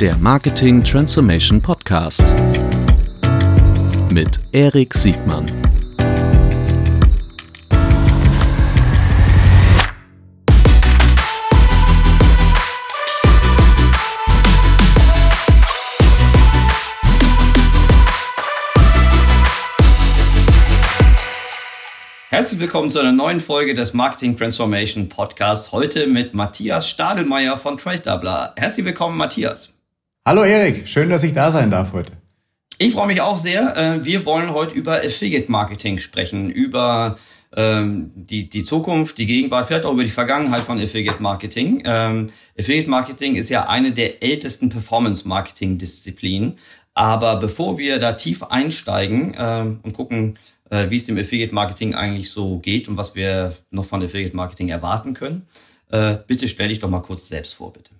Der Marketing Transformation Podcast mit Erik Siegmann. Herzlich willkommen zu einer neuen Folge des Marketing Transformation Podcasts. Heute mit Matthias Stadelmeier von Trade Doubler. Herzlich willkommen, Matthias. Hallo Erik, schön, dass ich da sein darf heute. Ich freue mich auch sehr. Äh, wir wollen heute über Affiliate Marketing sprechen, über ähm, die, die Zukunft, die Gegenwart, vielleicht auch über die Vergangenheit von Affiliate Marketing. Ähm, Affiliate Marketing ist ja eine der ältesten Performance Marketing Disziplinen. Aber bevor wir da tief einsteigen ähm, und gucken, äh, wie es dem Affiliate Marketing eigentlich so geht und was wir noch von Affiliate Marketing erwarten können. Äh, bitte stell dich doch mal kurz selbst vor, bitte.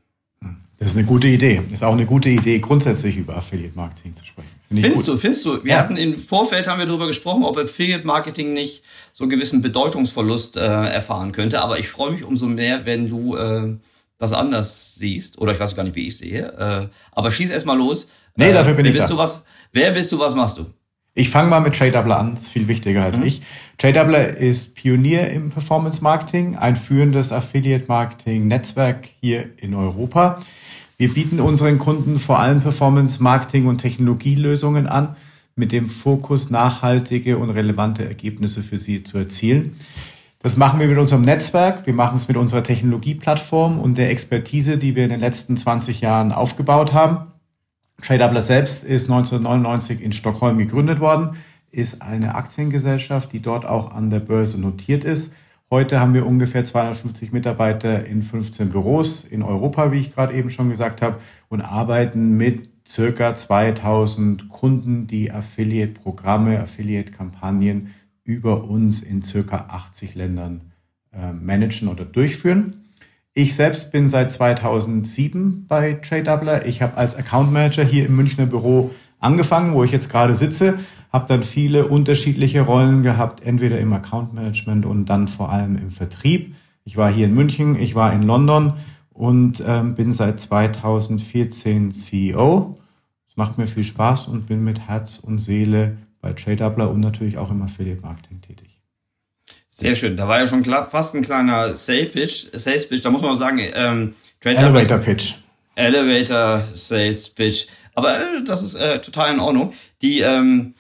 Das ist eine gute Idee. Ist auch eine gute Idee, grundsätzlich über Affiliate Marketing zu sprechen. Find findest gut. du, findest du? Wir ja. hatten im Vorfeld haben wir darüber gesprochen, ob Affiliate Marketing nicht so einen gewissen Bedeutungsverlust äh, erfahren könnte. Aber ich freue mich umso mehr, wenn du äh, das anders siehst. Oder ich weiß gar nicht, wie ich sehe. Äh, aber schieß erst mal los. Nee, dafür bin wer ich bist da. Du was, wer bist du, was machst du? Ich fange mal mit JDoubler an, das ist viel wichtiger als mhm. ich. JDoubler ist Pionier im Performance Marketing, ein führendes Affiliate Marketing Netzwerk hier in Europa. Wir bieten unseren Kunden vor allem Performance Marketing und Technologielösungen an, mit dem Fokus nachhaltige und relevante Ergebnisse für sie zu erzielen. Das machen wir mit unserem Netzwerk, wir machen es mit unserer Technologieplattform und der Expertise, die wir in den letzten 20 Jahren aufgebaut haben. TradeUpler selbst ist 1999 in Stockholm gegründet worden, ist eine Aktiengesellschaft, die dort auch an der Börse notiert ist. Heute haben wir ungefähr 250 Mitarbeiter in 15 Büros in Europa, wie ich gerade eben schon gesagt habe, und arbeiten mit circa 2000 Kunden, die Affiliate-Programme, Affiliate-Kampagnen über uns in circa 80 Ländern äh, managen oder durchführen. Ich selbst bin seit 2007 bei TradeDoubler. Ich habe als Account Manager hier im Münchner Büro angefangen, wo ich jetzt gerade sitze, habe dann viele unterschiedliche Rollen gehabt, entweder im Account Management und dann vor allem im Vertrieb. Ich war hier in München, ich war in London und ähm, bin seit 2014 CEO. Es macht mir viel Spaß und bin mit Herz und Seele bei TradeDoubler und natürlich auch im Affiliate Marketing tätig. Sehr schön. Da war ja schon fast ein kleiner Sales Pitch. Sales Pitch. Da muss man sagen, ähm, Elevator Pitch. Elevator Sales Pitch. Aber äh, das ist äh, total in Ordnung. Die ähm,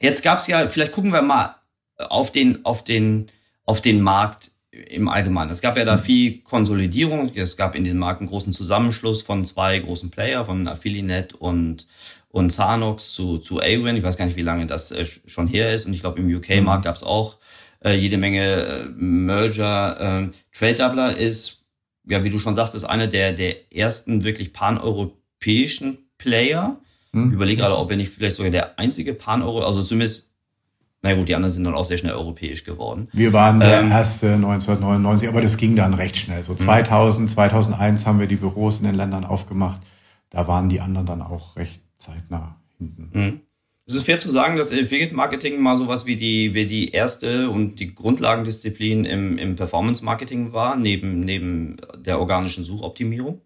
jetzt gab's ja. Vielleicht gucken wir mal auf den auf den auf den Markt im Allgemeinen. Es gab ja da mhm. viel Konsolidierung. Es gab in diesem Markt einen großen Zusammenschluss von zwei großen Player, von Affiliate und und Zanox zu zu Awin. Ich weiß gar nicht, wie lange das äh, schon her ist. Und ich glaube, im UK-Markt mhm. gab's auch äh, jede Menge äh, Merger. Äh, Trade Doubler ist, ja, wie du schon sagst, ist einer der, der ersten wirklich paneuropäischen Player. Hm. Ich überlege gerade, ob er nicht vielleicht sogar der einzige Pan-Euro, also zumindest na gut, die anderen sind dann auch sehr schnell europäisch geworden. Wir waren der ähm, erste 1999, aber das ging dann recht schnell. So 2000, hm. 2001 haben wir die Büros in den Ländern aufgemacht. Da waren die anderen dann auch recht zeitnah hinten. Es ist fair zu sagen, dass Affiliate Marketing mal sowas wie die, wie die erste und die Grundlagendisziplin im, im Performance Marketing war, neben, neben der organischen Suchoptimierung?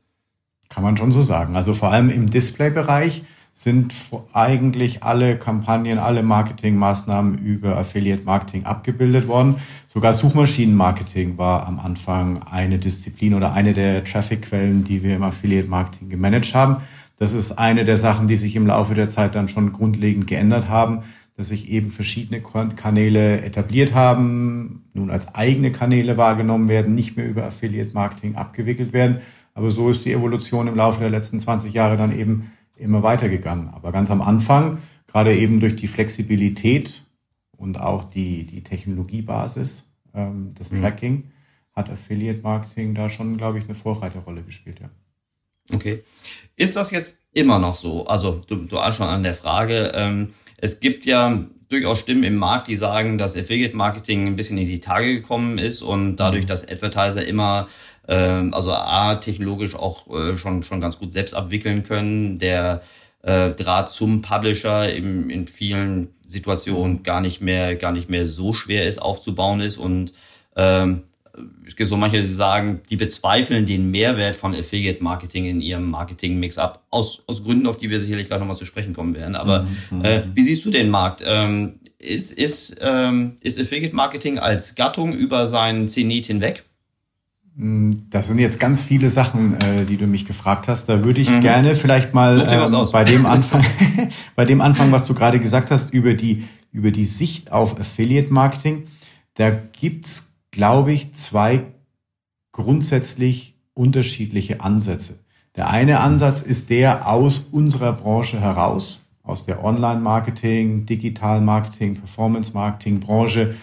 Kann man schon so sagen. Also vor allem im Display-Bereich sind eigentlich alle Kampagnen, alle Marketingmaßnahmen über Affiliate Marketing abgebildet worden. Sogar Suchmaschinenmarketing war am Anfang eine Disziplin oder eine der Traffic-Quellen, die wir im Affiliate Marketing gemanagt haben. Das ist eine der Sachen, die sich im Laufe der Zeit dann schon grundlegend geändert haben, dass sich eben verschiedene Kanäle etabliert haben, nun als eigene Kanäle wahrgenommen werden, nicht mehr über Affiliate Marketing abgewickelt werden. Aber so ist die Evolution im Laufe der letzten 20 Jahre dann eben immer weitergegangen. Aber ganz am Anfang, gerade eben durch die Flexibilität und auch die, die Technologiebasis ähm, des mhm. Tracking, hat Affiliate Marketing da schon, glaube ich, eine Vorreiterrolle gespielt. Ja. Okay. Ist das jetzt immer noch so? Also du, du hast schon an der Frage. Ähm, es gibt ja durchaus Stimmen im Markt, die sagen, dass Affiliate Marketing ein bisschen in die Tage gekommen ist und dadurch, mhm. dass Advertiser immer, ähm, also A, technologisch auch äh, schon, schon ganz gut selbst abwickeln können, der äh, Draht zum Publisher in, in vielen Situationen gar nicht mehr, gar nicht mehr so schwer ist aufzubauen ist und ähm, es gibt so manche, die sagen, die bezweifeln den Mehrwert von Affiliate Marketing in ihrem Marketing-Mix ab. Aus, aus Gründen, auf die wir sicherlich gleich nochmal zu sprechen kommen werden. Aber mhm. äh, wie siehst du den Markt? Ähm, ist, ist, ähm, ist Affiliate Marketing als Gattung über seinen Zenit hinweg? Mm, das sind jetzt ganz viele Sachen, äh, die du mich gefragt hast. Da würde ich mhm. gerne vielleicht mal ähm, bei dem Anfang, bei dem Anfang, was du gerade gesagt hast, über die, über die Sicht auf Affiliate Marketing. Da gibt's, glaube ich, zwei grundsätzlich unterschiedliche Ansätze. Der eine Ansatz ist der aus unserer Branche heraus, aus der Online-Marketing, Digital-Marketing, Performance-Marketing-Branche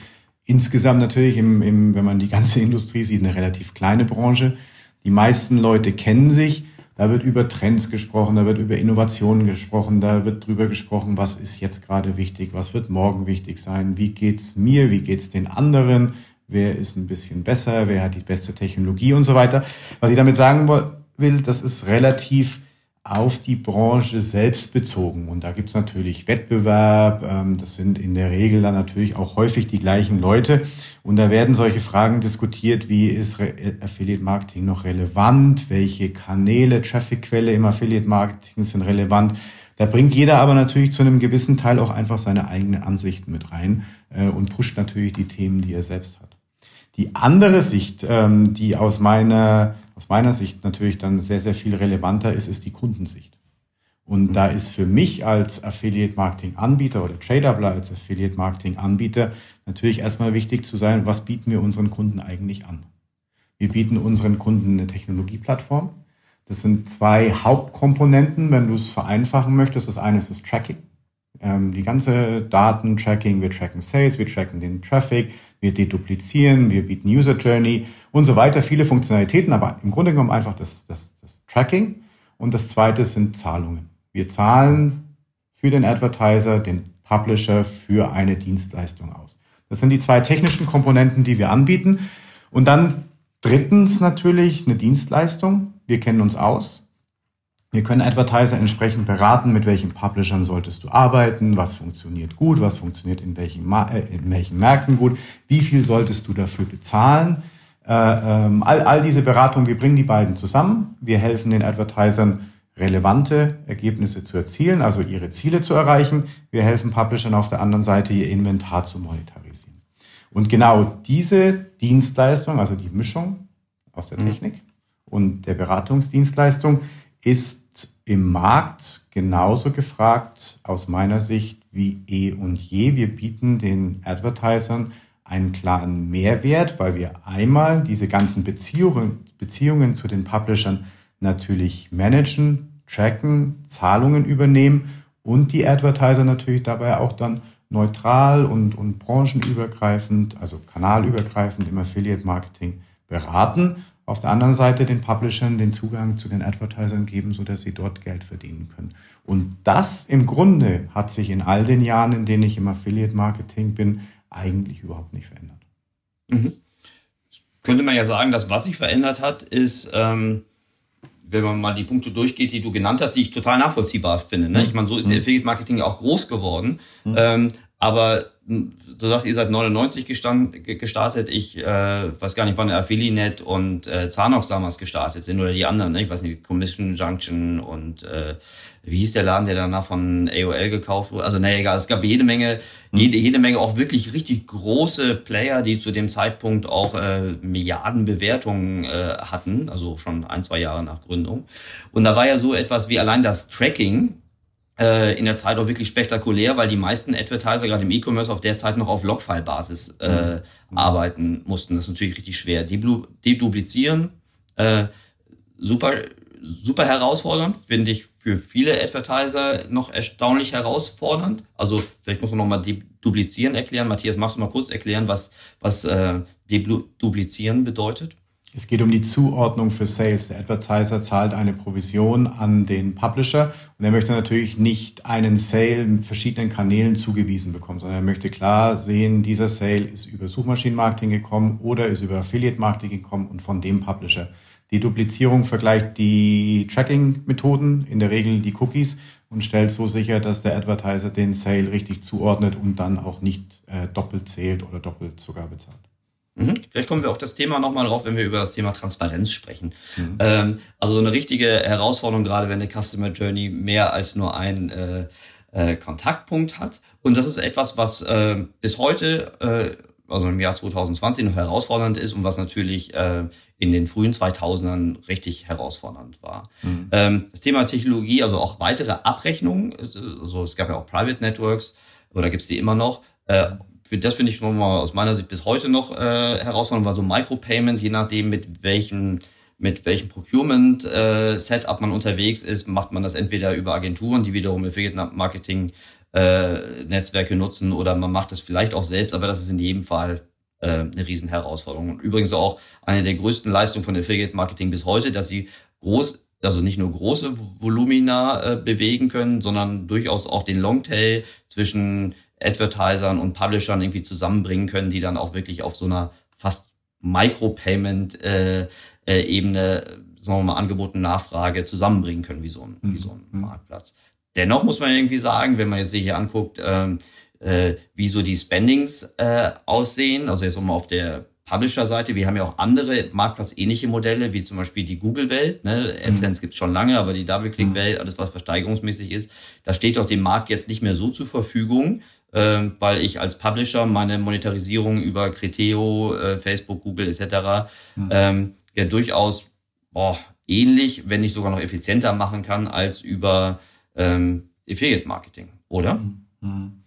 Insgesamt natürlich, im, im, wenn man die ganze Industrie sieht, eine relativ kleine Branche. Die meisten Leute kennen sich. Da wird über Trends gesprochen, da wird über Innovationen gesprochen, da wird drüber gesprochen, was ist jetzt gerade wichtig, was wird morgen wichtig sein, wie geht's mir, wie geht's den anderen, wer ist ein bisschen besser, wer hat die beste Technologie und so weiter. Was ich damit sagen will, das ist relativ auf die Branche selbst bezogen. Und da gibt's natürlich Wettbewerb, ähm, das sind in der Regel dann natürlich auch häufig die gleichen Leute. Und da werden solche Fragen diskutiert, wie ist Affiliate Marketing noch relevant, welche Kanäle, Trafficquelle im Affiliate Marketing sind relevant. Da bringt jeder aber natürlich zu einem gewissen Teil auch einfach seine eigenen Ansichten mit rein äh, und pusht natürlich die Themen, die er selbst hat. Die andere Sicht, ähm, die aus meiner aus meiner Sicht natürlich dann sehr, sehr viel relevanter ist, ist die Kundensicht. Und mhm. da ist für mich als Affiliate Marketing Anbieter oder Tradeabler als Affiliate Marketing Anbieter natürlich erstmal wichtig zu sein, was bieten wir unseren Kunden eigentlich an? Wir bieten unseren Kunden eine Technologieplattform. Das sind zwei Hauptkomponenten, wenn du es vereinfachen möchtest. Das eine ist das Tracking. Ähm, die ganze Datentracking, wir tracken Sales, wir tracken den Traffic, wir deduplizieren, wir bieten User Journey und so weiter, viele Funktionalitäten, aber im Grunde genommen einfach das, das, das Tracking. Und das zweite sind Zahlungen. Wir zahlen für den Advertiser, den Publisher für eine Dienstleistung aus. Das sind die zwei technischen Komponenten, die wir anbieten. Und dann drittens natürlich eine Dienstleistung. Wir kennen uns aus. Wir können Advertiser entsprechend beraten, mit welchen Publishern solltest du arbeiten, was funktioniert gut, was funktioniert in welchen, äh, in welchen Märkten gut, wie viel solltest du dafür bezahlen. Äh, ähm, all, all diese Beratungen, wir bringen die beiden zusammen. Wir helfen den Advertisern, relevante Ergebnisse zu erzielen, also ihre Ziele zu erreichen. Wir helfen Publishern auf der anderen Seite, ihr Inventar zu monetarisieren. Und genau diese Dienstleistung, also die Mischung aus der mhm. Technik und der Beratungsdienstleistung, ist im Markt genauso gefragt aus meiner Sicht wie eh und je. Wir bieten den Advertisern einen klaren Mehrwert, weil wir einmal diese ganzen Beziehungen, Beziehungen zu den Publishern natürlich managen, tracken, Zahlungen übernehmen und die Advertiser natürlich dabei auch dann neutral und, und branchenübergreifend, also kanalübergreifend im Affiliate Marketing beraten auf der anderen Seite den Publishern den Zugang zu den Advertisern geben, sodass sie dort Geld verdienen können. Und das im Grunde hat sich in all den Jahren, in denen ich im Affiliate Marketing bin, eigentlich überhaupt nicht verändert. Mhm. Könnte man ja sagen, dass was sich verändert hat, ist, ähm, wenn man mal die Punkte durchgeht, die du genannt hast, die ich total nachvollziehbar finde. Ne? Mhm. Ich meine, so ist mhm. Affiliate Marketing auch groß geworden. Mhm. Ähm, aber du sagst, ihr seid 99 gestand, gestartet. Ich äh, weiß gar nicht, wann der Affiliate und äh, Zanox damals gestartet sind oder die anderen. Ne? Ich weiß nicht, Commission Junction und äh, wie hieß der Laden, der danach von AOL gekauft wurde? Also, naja, egal. Es gab jede Menge, hm. jede, jede Menge auch wirklich richtig große Player, die zu dem Zeitpunkt auch äh, Milliardenbewertungen äh, hatten. Also schon ein, zwei Jahre nach Gründung. Und da war ja so etwas wie allein das Tracking äh, in der Zeit auch wirklich spektakulär, weil die meisten Advertiser gerade im E-Commerce auf der Zeit noch auf Logfile-Basis äh, mhm. arbeiten mussten. Das ist natürlich richtig schwer. Deduplizieren, äh, super, super herausfordernd, finde ich für viele Advertiser noch erstaunlich herausfordernd. Also vielleicht muss man nochmal deduplizieren erklären. Matthias, magst du mal kurz erklären, was, was äh, deduplizieren bedeutet? Es geht um die Zuordnung für Sales. Der Advertiser zahlt eine Provision an den Publisher und er möchte natürlich nicht einen Sale mit verschiedenen Kanälen zugewiesen bekommen, sondern er möchte klar sehen, dieser Sale ist über Suchmaschinenmarketing gekommen oder ist über Affiliate Marketing gekommen und von dem Publisher. Die Duplizierung vergleicht die Tracking-Methoden, in der Regel die Cookies, und stellt so sicher, dass der Advertiser den Sale richtig zuordnet und dann auch nicht äh, doppelt zählt oder doppelt sogar bezahlt. Mhm. Vielleicht kommen wir auf das Thema nochmal drauf, wenn wir über das Thema Transparenz sprechen. Mhm. Ähm, also so eine richtige Herausforderung, gerade wenn eine Customer Journey mehr als nur ein äh, äh, Kontaktpunkt hat. Und das ist etwas, was äh, bis heute, äh, also im Jahr 2020 noch herausfordernd ist und was natürlich äh, in den frühen 2000ern richtig herausfordernd war. Mhm. Ähm, das Thema Technologie, also auch weitere Abrechnungen, also es gab ja auch Private Networks, oder gibt es die immer noch, äh, das finde ich nochmal aus meiner Sicht bis heute noch äh, herausfordernd, war so Micropayment, je nachdem mit welchen mit welchem Procurement-Setup äh, man unterwegs ist, macht man das entweder über Agenturen, die wiederum Affiliate Marketing äh, nutzen oder man macht es vielleicht auch selbst, aber das ist in jedem Fall äh, eine riesen Herausforderung. Und übrigens auch eine der größten Leistungen von Affiliate Marketing bis heute, dass sie groß, also nicht nur große Volumina äh, bewegen können, sondern durchaus auch den Longtail zwischen Advertisern und Publishern irgendwie zusammenbringen können, die dann auch wirklich auf so einer fast Micropayment-Ebene, äh, äh, sagen wir mal, Angebot und Nachfrage zusammenbringen können, wie so ein, mhm. wie so ein mhm. Marktplatz. Dennoch muss man irgendwie sagen, wenn man jetzt sich hier anguckt, ähm, äh, wie so die Spendings äh, aussehen, also jetzt mal auf der Publisher-Seite, wir haben ja auch andere Marktplatz-ähnliche Modelle, wie zum Beispiel die Google-Welt. Ne? AdSense mhm. gibt es schon lange, aber die Double-Click-Welt, alles was versteigerungsmäßig ist, da steht doch dem Markt jetzt nicht mehr so zur Verfügung, weil ich als Publisher meine Monetarisierung über Criteo, äh, Facebook, Google etc. Mhm. Ähm, ja durchaus boah, ähnlich, wenn nicht sogar noch effizienter machen kann als über ähm, Affiliate Marketing, oder? Mhm.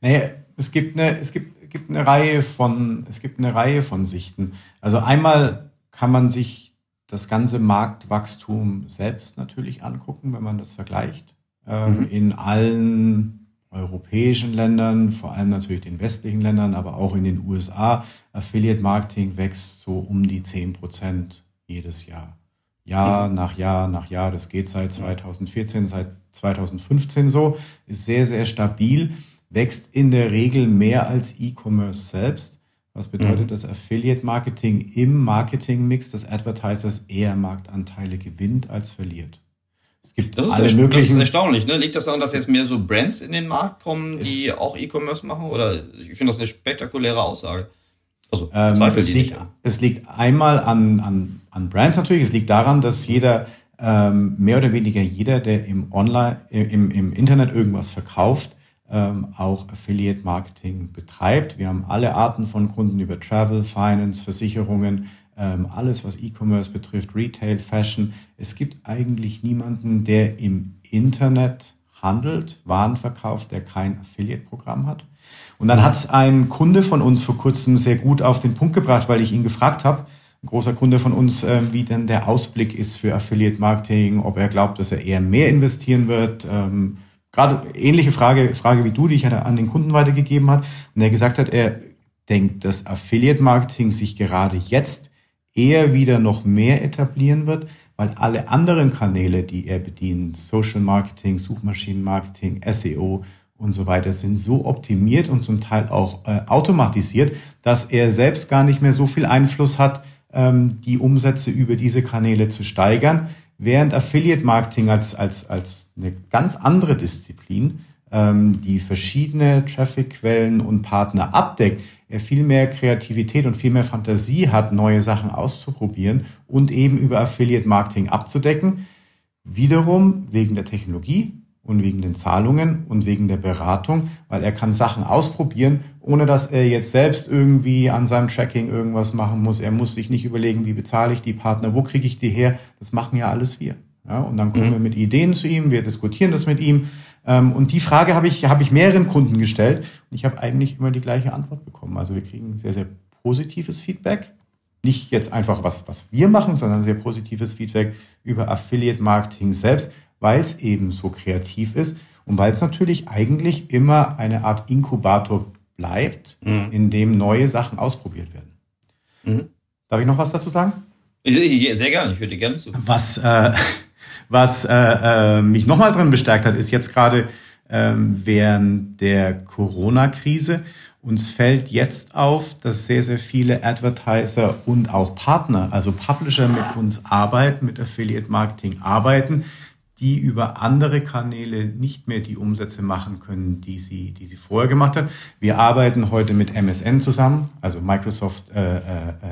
Naja, es gibt eine, es gibt, gibt eine Reihe von, es gibt eine Reihe von Sichten. Also einmal kann man sich das ganze Marktwachstum selbst natürlich angucken, wenn man das vergleicht. Ähm, mhm. In allen europäischen Ländern, vor allem natürlich den westlichen Ländern, aber auch in den USA. Affiliate Marketing wächst so um die 10 Prozent jedes Jahr. Jahr mhm. nach Jahr nach Jahr, das geht seit 2014, seit 2015 so, ist sehr, sehr stabil, wächst in der Regel mehr als E-Commerce selbst. Was bedeutet, mhm. dass Affiliate Marketing im Marketing-Mix des Advertisers eher Marktanteile gewinnt als verliert. Es gibt das alle möglichen. Das ist erstaunlich, ne? Liegt das daran, dass jetzt mehr so Brands in den Markt kommen, die auch E-Commerce machen? Oder ich finde das eine spektakuläre Aussage. Also ähm, es, liegt, es liegt einmal an, an, an Brands natürlich. Es liegt daran, dass jeder ähm, mehr oder weniger jeder, der im Online, im, im Internet irgendwas verkauft, ähm, auch Affiliate Marketing betreibt. Wir haben alle Arten von Kunden über Travel, Finance, Versicherungen, ähm, alles, was E-Commerce betrifft, Retail, Fashion. Es gibt eigentlich niemanden, der im Internet handelt, Waren verkauft, der kein Affiliate-Programm hat. Und dann hat es ein Kunde von uns vor kurzem sehr gut auf den Punkt gebracht, weil ich ihn gefragt habe, ein großer Kunde von uns, äh, wie denn der Ausblick ist für Affiliate Marketing, ob er glaubt, dass er eher mehr investieren wird. Ähm, Gerade ähnliche Frage, Frage wie du, die ich an den Kunden weitergegeben hat. Und er gesagt hat, er denkt, dass Affiliate Marketing sich gerade jetzt eher wieder noch mehr etablieren wird, weil alle anderen Kanäle, die er bedient, Social Marketing, Suchmaschinenmarketing, SEO und so weiter, sind so optimiert und zum Teil auch äh, automatisiert, dass er selbst gar nicht mehr so viel Einfluss hat, ähm, die Umsätze über diese Kanäle zu steigern, während Affiliate Marketing als, als, als eine ganz andere Disziplin, ähm, die verschiedene Traffic-Quellen und Partner abdeckt, er viel mehr Kreativität und viel mehr Fantasie hat, neue Sachen auszuprobieren und eben über Affiliate Marketing abzudecken. Wiederum wegen der Technologie und wegen den Zahlungen und wegen der Beratung, weil er kann Sachen ausprobieren, ohne dass er jetzt selbst irgendwie an seinem Tracking irgendwas machen muss. Er muss sich nicht überlegen, wie bezahle ich die Partner, wo kriege ich die her. Das machen ja alles wir. Ja, und dann kommen mhm. wir mit Ideen zu ihm, wir diskutieren das mit ihm und die Frage habe ich, habe ich mehreren Kunden gestellt und ich habe eigentlich immer die gleiche Antwort bekommen. Also wir kriegen sehr, sehr positives Feedback. Nicht jetzt einfach was, was wir machen, sondern sehr positives Feedback über Affiliate Marketing selbst, weil es eben so kreativ ist und weil es natürlich eigentlich immer eine Art Inkubator bleibt, mhm. in dem neue Sachen ausprobiert werden. Mhm. Darf ich noch was dazu sagen? Sehr gerne, ich würde gerne zu. Was, äh, was äh, äh, mich nochmal drin bestärkt hat, ist jetzt gerade ähm, während der Corona-Krise. Uns fällt jetzt auf, dass sehr, sehr viele Advertiser und auch Partner, also Publisher mit uns arbeiten, mit Affiliate Marketing arbeiten, die über andere Kanäle nicht mehr die Umsätze machen können, die sie, die sie vorher gemacht hat. Wir arbeiten heute mit MSN zusammen, also Microsoft äh, äh,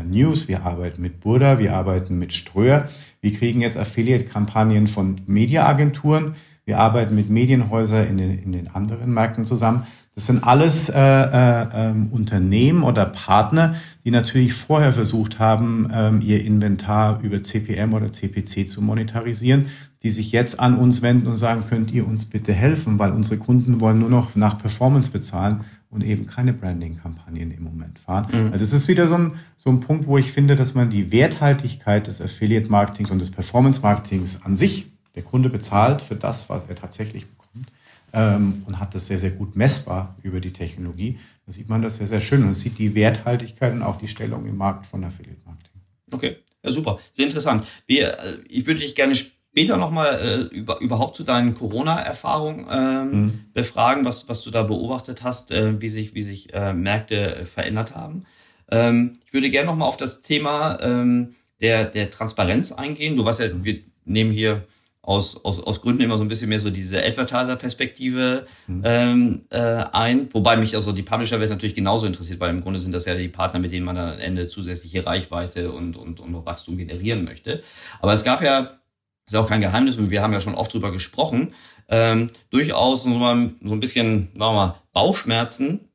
News. Wir arbeiten mit Burda, wir arbeiten mit Ströer. Wir kriegen jetzt Affiliate-Kampagnen von Mediaagenturen. Wir arbeiten mit Medienhäusern in den, in den anderen Märkten zusammen. Das sind alles äh, äh, ähm, Unternehmen oder Partner, die natürlich vorher versucht haben, ähm, ihr Inventar über CPM oder CPC zu monetarisieren, die sich jetzt an uns wenden und sagen, könnt ihr uns bitte helfen, weil unsere Kunden wollen nur noch nach Performance bezahlen und eben keine Branding-Kampagnen im Moment fahren. Mhm. Also das ist wieder so ein, so ein Punkt, wo ich finde, dass man die Werthaltigkeit des Affiliate-Marketings und des Performance-Marketings an sich, der Kunde bezahlt für das, was er tatsächlich bekommt ähm, und hat das sehr, sehr gut messbar über die Technologie. Da sieht man das sehr, sehr schön und sieht die Werthaltigkeit und auch die Stellung im Markt von Affiliate-Marketing. Okay, ja, super, sehr interessant. Wir, äh, ich würde dich gerne später nochmal äh, über, überhaupt zu deinen Corona-Erfahrungen ähm, mhm. befragen, was, was du da beobachtet hast, äh, wie sich, wie sich äh, Märkte verändert haben. Ähm, ich würde gerne nochmal auf das Thema ähm, der, der Transparenz eingehen. Du weißt ja, wir nehmen hier aus, aus, aus Gründen immer so ein bisschen mehr so diese Advertiser-Perspektive mhm. ähm, äh, ein. Wobei mich also die Publisher-Welt natürlich genauso interessiert, weil im Grunde sind das ja die Partner, mit denen man dann am Ende zusätzliche Reichweite und, und, und Wachstum generieren möchte. Aber es gab ja ist auch kein Geheimnis und wir haben ja schon oft drüber gesprochen, ähm, durchaus so, mal, so ein bisschen, sagen wir mal, Bauchschmerzen,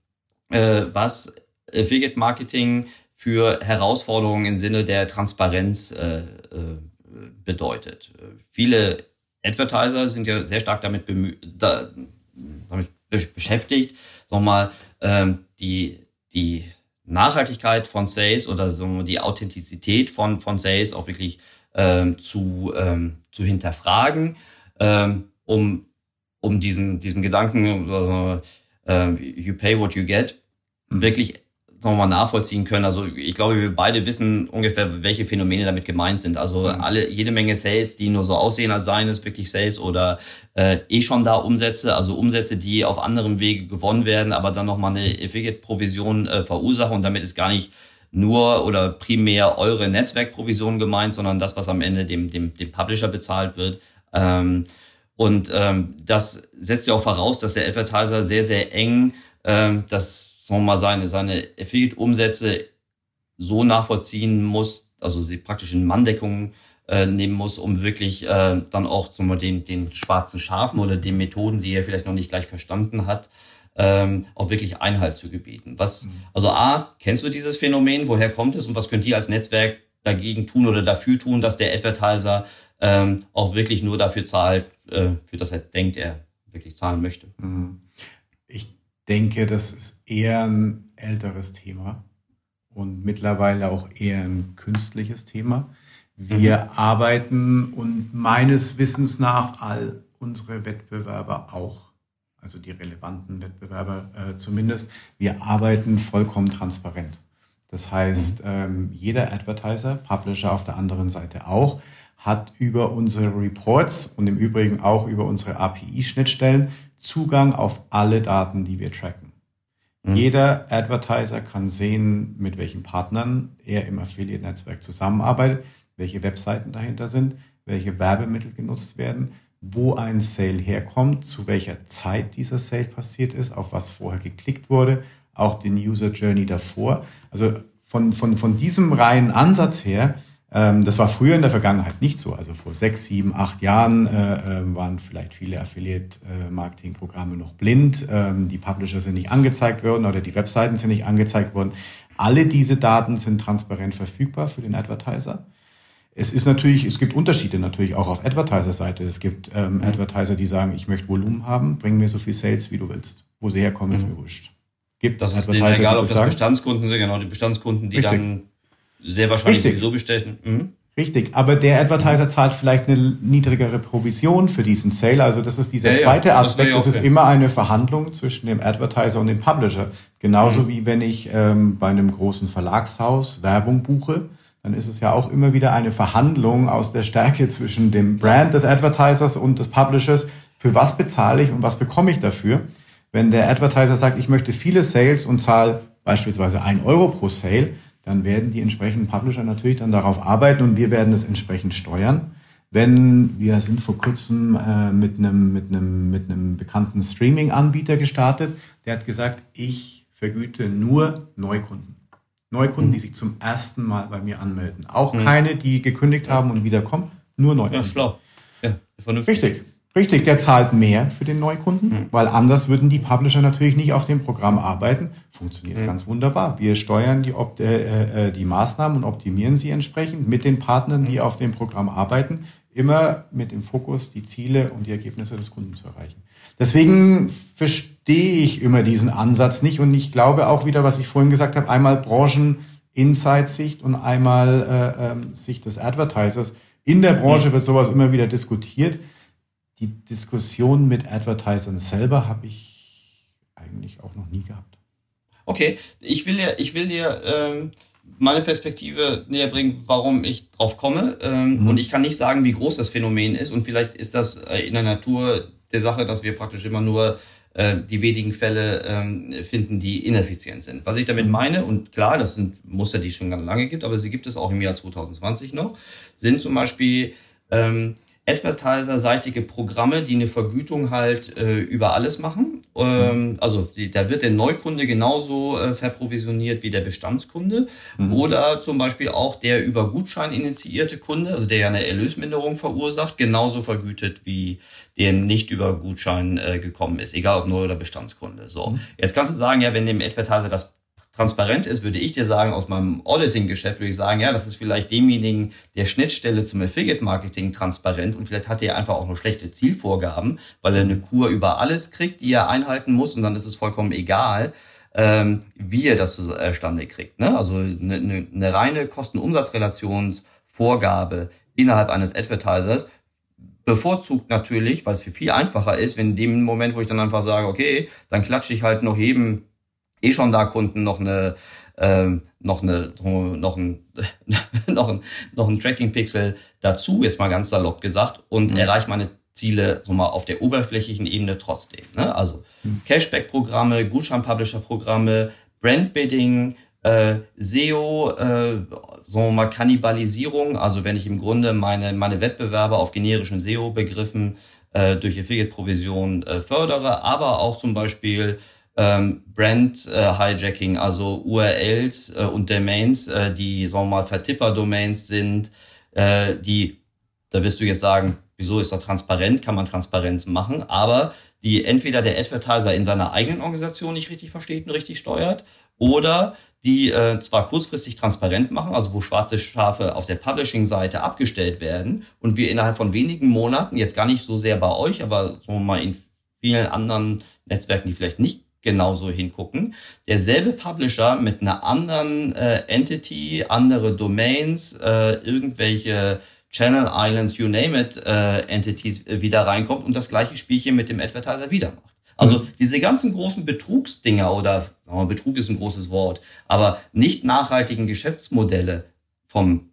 äh, was Affiliate Marketing für Herausforderungen im Sinne der Transparenz äh, äh, bedeutet. Viele Advertiser sind ja sehr stark damit, da, damit beschäftigt, sagen wir mal, ähm, die, die Nachhaltigkeit von Sales oder so die Authentizität von, von Sales auch wirklich zu, ähm, zu hinterfragen, ähm, um, um diesen, diesem Gedanken, äh, äh, you pay what you get, mhm. wirklich sagen wir mal, nachvollziehen können. Also ich glaube, wir beide wissen ungefähr, welche Phänomene damit gemeint sind. Also mhm. alle jede Menge Sales, die nur so aussehen, als seien es wirklich Sales oder äh, eh schon da Umsätze, also Umsätze, die auf anderem Wege gewonnen werden, aber dann nochmal eine Affiliate-Provision äh, verursachen und damit ist gar nicht nur oder primär eure Netzwerkprovision gemeint, sondern das, was am Ende dem, dem, dem Publisher bezahlt wird. Ähm, und ähm, das setzt ja auch voraus, dass der Advertiser sehr, sehr eng ähm, das, sagen wir mal, seine, seine Affiliate-Umsätze so nachvollziehen muss, also sie praktisch in Manndeckung äh, nehmen muss, um wirklich äh, dann auch zum den, den schwarzen Schafen oder den Methoden, die er vielleicht noch nicht gleich verstanden hat, ähm, auch wirklich Einhalt zu gebieten. Was, mhm. also A, kennst du dieses Phänomen, woher kommt es und was könnt ihr als Netzwerk dagegen tun oder dafür tun, dass der Advertiser ähm, auch wirklich nur dafür zahlt, äh, für das er denkt, er wirklich zahlen möchte? Mhm. Ich denke, das ist eher ein älteres Thema und mittlerweile auch eher ein künstliches Thema. Wir mhm. arbeiten und meines Wissens nach all unsere Wettbewerber auch also die relevanten Wettbewerber äh, zumindest, wir arbeiten vollkommen transparent. Das heißt, mhm. ähm, jeder Advertiser, Publisher auf der anderen Seite auch, hat über unsere Reports und im Übrigen auch über unsere API-Schnittstellen Zugang auf alle Daten, die wir tracken. Mhm. Jeder Advertiser kann sehen, mit welchen Partnern er im Affiliate-Netzwerk zusammenarbeitet, welche Webseiten dahinter sind, welche Werbemittel genutzt werden, wo ein Sale herkommt, zu welcher Zeit dieser Sale passiert ist, auf was vorher geklickt wurde, auch den User Journey davor. Also von, von, von diesem reinen Ansatz her, ähm, das war früher in der Vergangenheit nicht so. Also vor sechs, sieben, acht Jahren äh, äh, waren vielleicht viele Affiliate-Marketing-Programme noch blind. Ähm, die Publisher sind nicht angezeigt worden oder die Webseiten sind nicht angezeigt worden. Alle diese Daten sind transparent verfügbar für den Advertiser. Es ist natürlich, es gibt Unterschiede natürlich auch auf Advertiser-Seite. Es gibt ähm, mhm. Advertiser, die sagen, ich möchte Volumen haben, bring mir so viel Sales, wie du willst. Wo sie herkommen, ist mhm. mir wurscht. Gibt das ist denen egal, ob das sagen. Bestandskunden sind, genau, die Bestandskunden, die Richtig. dann sehr wahrscheinlich Richtig. sowieso bestellten. Mhm. Richtig, aber der Advertiser zahlt vielleicht eine niedrigere Provision für diesen Sale. Also das ist dieser ja, zweite ja, Aspekt. Das, das ist immer eine Verhandlung zwischen dem Advertiser und dem Publisher. Genauso mhm. wie wenn ich ähm, bei einem großen Verlagshaus Werbung buche dann ist es ja auch immer wieder eine Verhandlung aus der Stärke zwischen dem Brand des Advertisers und des Publishers. Für was bezahle ich und was bekomme ich dafür? Wenn der Advertiser sagt, ich möchte viele Sales und zahle beispielsweise ein Euro pro Sale, dann werden die entsprechenden Publisher natürlich dann darauf arbeiten und wir werden es entsprechend steuern. wenn wir sind vor kurzem äh, mit einem mit einem mit einem bekannten Streaming-Anbieter gestartet, der hat gesagt, ich vergüte nur Neukunden. Neukunden, mhm. die sich zum ersten Mal bei mir anmelden. Auch mhm. keine, die gekündigt haben und wieder kommen, nur Neukunden. Ja, schlau. Ja, vernünftig. Richtig. Richtig, der zahlt mehr für den Neukunden, mhm. weil anders würden die Publisher natürlich nicht auf dem Programm arbeiten. Funktioniert mhm. ganz wunderbar. Wir steuern die, äh, äh, äh, die Maßnahmen und optimieren sie entsprechend mit den Partnern, die mhm. auf dem Programm arbeiten, immer mit dem Fokus, die Ziele und die Ergebnisse des Kunden zu erreichen. Deswegen verstehe ich immer diesen Ansatz nicht und ich glaube auch wieder, was ich vorhin gesagt habe, einmal Branchen-Insight-Sicht und einmal äh, äh, Sicht des Advertisers. In der Branche mhm. wird sowas immer wieder diskutiert die Diskussion mit Advertisern selber habe ich eigentlich auch noch nie gehabt. Okay, ich will dir, ich will dir ähm, meine Perspektive näher bringen, warum ich drauf komme. Ähm, mhm. Und ich kann nicht sagen, wie groß das Phänomen ist. Und vielleicht ist das äh, in der Natur der Sache, dass wir praktisch immer nur äh, die wenigen Fälle ähm, finden, die ineffizient sind. Was ich damit meine, und klar, das sind Muster, die es schon ganz lange gibt, aber sie gibt es auch im Jahr 2020 noch, sind zum Beispiel ähm, Advertiser-seitige Programme, die eine Vergütung halt äh, über alles machen. Ähm, also die, da wird der Neukunde genauso äh, verprovisioniert wie der Bestandskunde. Mhm. Oder zum Beispiel auch der über Gutschein initiierte Kunde, also der ja eine Erlösminderung verursacht, genauso vergütet wie dem nicht über Gutschein äh, gekommen ist, egal ob Neu- oder Bestandskunde. So, mhm. jetzt kannst du sagen, ja, wenn dem Advertiser das transparent ist, würde ich dir sagen, aus meinem Auditing-Geschäft würde ich sagen, ja, das ist vielleicht demjenigen der Schnittstelle zum Affiliate-Marketing transparent und vielleicht hat er einfach auch nur schlechte Zielvorgaben, weil er eine Kur über alles kriegt, die er einhalten muss und dann ist es vollkommen egal, ähm, wie er das zustande kriegt. Ne? Also eine, eine, eine reine Kosten-Umsatz-Relationsvorgabe innerhalb eines Advertisers bevorzugt natürlich, weil es viel einfacher ist, wenn in dem Moment, wo ich dann einfach sage, okay, dann klatsche ich halt noch jedem eh schon da Kunden noch eine ähm, noch eine noch ein noch ein noch ein Tracking Pixel dazu jetzt mal ganz salopp gesagt und mhm. erreiche meine Ziele so mal auf der oberflächlichen Ebene trotzdem ne? also mhm. Cashback Programme Gutschein Publisher Programme Brand Bidding äh, SEO, äh, so mal Kannibalisierung, also wenn ich im Grunde meine, meine Wettbewerber auf generischen SEO-Begriffen äh, durch Affiliate-Provision äh, fördere, aber auch zum Beispiel ähm, Brand-Hijacking, äh, also URLs äh, und Domains, äh, die, sagen wir mal, Vertipper-Domains sind, äh, die, da wirst du jetzt sagen, wieso ist das transparent, kann man Transparenz machen, aber die entweder der Advertiser in seiner eigenen Organisation nicht richtig versteht und richtig steuert, oder die äh, zwar kurzfristig transparent machen, also wo schwarze Schafe auf der Publishing-Seite abgestellt werden und wir innerhalb von wenigen Monaten, jetzt gar nicht so sehr bei euch, aber so mal in vielen anderen Netzwerken, die vielleicht nicht genauso hingucken. Derselbe Publisher mit einer anderen äh, Entity, andere Domains, äh, irgendwelche Channel Islands, you name it, äh, Entities äh, wieder reinkommt und das gleiche Spielchen mit dem Advertiser wieder macht. Also mhm. diese ganzen großen Betrugsdinger oder oh, Betrug ist ein großes Wort, aber nicht nachhaltigen Geschäftsmodelle vom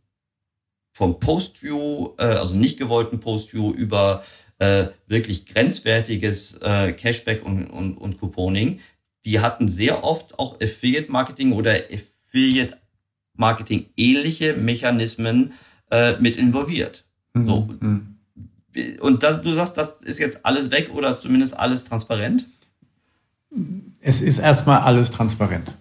vom Postview, äh, also nicht gewollten Postview über äh, wirklich grenzwertiges äh, Cashback und, und, und Couponing. Die hatten sehr oft auch Affiliate-Marketing oder Affiliate-Marketing ähnliche Mechanismen äh, mit involviert. Mhm. So. Mhm. Und das, du sagst, das ist jetzt alles weg oder zumindest alles transparent? Es ist erstmal alles transparent.